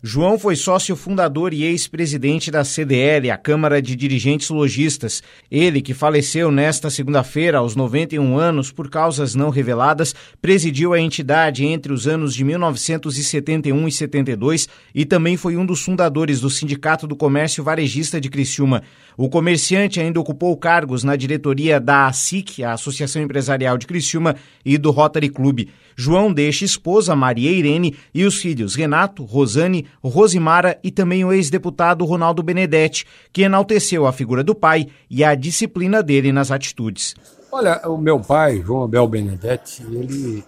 João foi sócio fundador e ex-presidente da CDL, a Câmara de Dirigentes Logistas. Ele, que faleceu nesta segunda-feira aos 91 anos por causas não reveladas, presidiu a entidade entre os anos de 1971 e 72 e também foi um dos fundadores do Sindicato do Comércio Varejista de Criciúma. O comerciante ainda ocupou cargos na diretoria da ASIC, a Associação Empresarial de Criciúma, e do Rotary Club. João deixa esposa Maria Irene e os filhos Renato, Rosane, Rosimara e também o ex-deputado Ronaldo Benedetti, que enalteceu a figura do pai e a disciplina dele nas atitudes. Olha, o meu pai, João Abel Benedetti, ele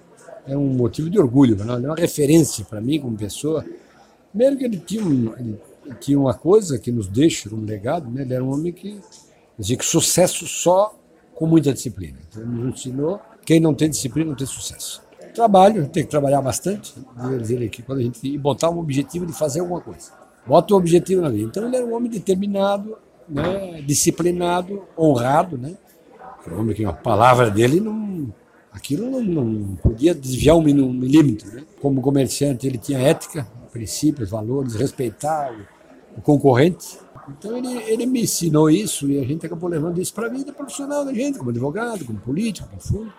é um motivo de orgulho, né? ele é uma referência para mim como pessoa. Primeiro que ele tinha, um, ele tinha uma coisa que nos deixa um legado, né? ele era um homem que dizia que sucesso só com muita disciplina. Então, ele nos ensinou, quem não tem disciplina não tem sucesso. Trabalho, tem que trabalhar bastante. Dizer aqui, quando a gente botar um objetivo de fazer alguma coisa. Bota um objetivo na vida. Então ele era um homem determinado, né, disciplinado, honrado, né? Um homem que a palavra dele não. Aquilo não, não podia desviar um milímetro. Né? Como comerciante, ele tinha ética, princípios, valores, respeitar o concorrente. Então ele, ele me ensinou isso e a gente acabou levando isso para a vida profissional da gente, como advogado, como político, como fundo.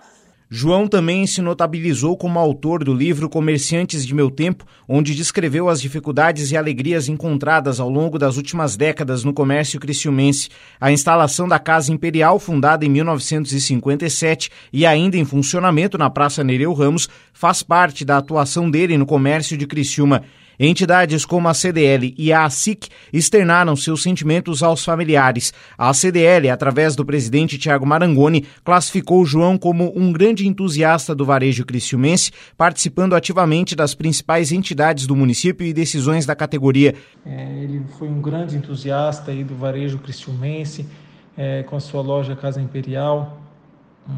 João também se notabilizou como autor do livro Comerciantes de Meu Tempo, onde descreveu as dificuldades e alegrias encontradas ao longo das últimas décadas no comércio criciumense. A instalação da Casa Imperial, fundada em 1957 e ainda em funcionamento na Praça Nereu Ramos, faz parte da atuação dele no comércio de Criciúma. Entidades como a CDL e a ASIC externaram seus sentimentos aos familiares. A CDL, através do presidente Tiago Marangoni, classificou João como um grande entusiasta do varejo criciumense, participando ativamente das principais entidades do município e decisões da categoria. É, ele foi um grande entusiasta aí do varejo criciumense, é, com a sua loja Casa Imperial.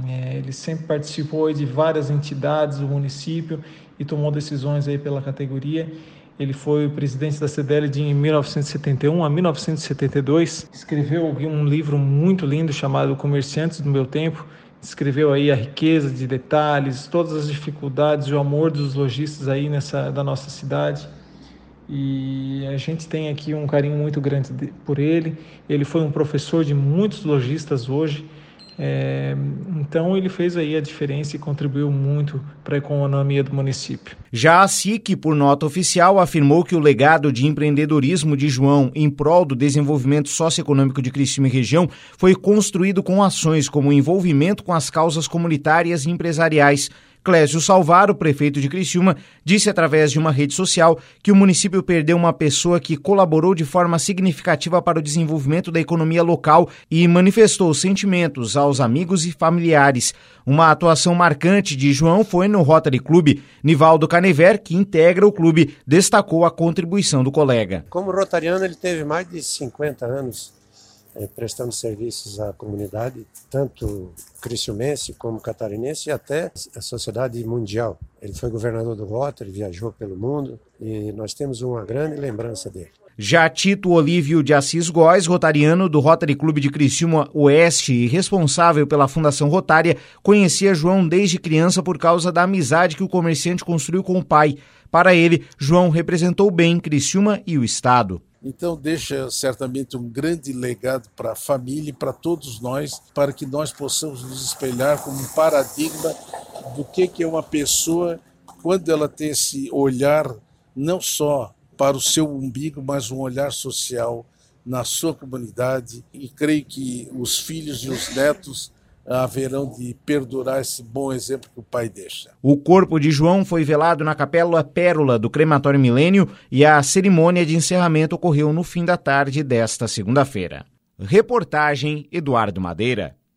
É, ele sempre participou de várias entidades do município e tomou decisões aí pela categoria. Ele foi presidente da CDL de 1971 a 1972. Escreveu um livro muito lindo chamado Comerciantes do Meu Tempo. Escreveu aí a riqueza de detalhes, todas as dificuldades, o amor dos lojistas aí nessa da nossa cidade. E a gente tem aqui um carinho muito grande por ele. Ele foi um professor de muitos lojistas hoje. É, então ele fez aí a diferença e contribuiu muito para a economia do município. Já a SIC, por nota oficial, afirmou que o legado de empreendedorismo de João em prol do desenvolvimento socioeconômico de Criciúma e região foi construído com ações como envolvimento com as causas comunitárias e empresariais Clésio Salvaro, prefeito de Criciúma, disse através de uma rede social que o município perdeu uma pessoa que colaborou de forma significativa para o desenvolvimento da economia local e manifestou sentimentos aos amigos e familiares. Uma atuação marcante de João foi no Rotary Club. Nivaldo Canever, que integra o clube, destacou a contribuição do colega. Como rotariano, ele teve mais de 50 anos é, prestando serviços à comunidade, tanto criciumense como catarinense e até a sociedade mundial. Ele foi governador do Rotary, viajou pelo mundo e nós temos uma grande lembrança dele. Já Tito Olívio de Assis Góes, rotariano do Rotary Clube de Criciúma Oeste e responsável pela Fundação Rotária, conhecia João desde criança por causa da amizade que o comerciante construiu com o pai. Para ele, João representou bem Criciúma e o Estado. Então, deixa certamente um grande legado para a família e para todos nós, para que nós possamos nos espelhar como um paradigma do que é uma pessoa quando ela tem esse olhar não só para o seu umbigo, mas um olhar social na sua comunidade. E creio que os filhos e os netos haverão de perdurar esse bom exemplo que o pai deixa. O corpo de João foi velado na Capela Pérola do Crematório Milênio e a cerimônia de encerramento ocorreu no fim da tarde desta segunda-feira. Reportagem Eduardo Madeira.